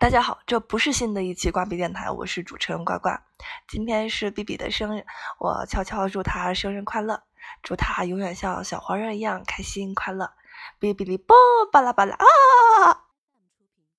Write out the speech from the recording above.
大家好，这不是新的一期挂壁电台，我是主持人呱呱。今天是比比的生日，我悄悄祝他生日快乐，祝他永远像小黄人一样开心快乐。哔哩哔哩啵，巴拉巴拉啊。